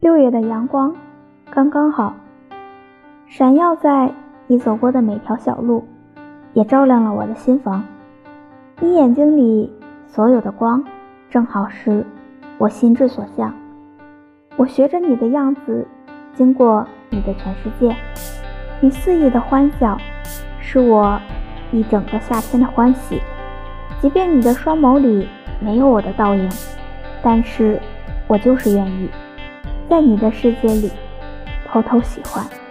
六月的阳光刚刚好，闪耀在你走过的每条小路，也照亮了我的心房。你眼睛里所有的光，正好是我心之所向。我学着你的样子，经过你的全世界。你肆意的欢笑，是我一整个夏天的欢喜。即便你的双眸里没有我的倒影，但是我就是愿意，在你的世界里偷偷喜欢。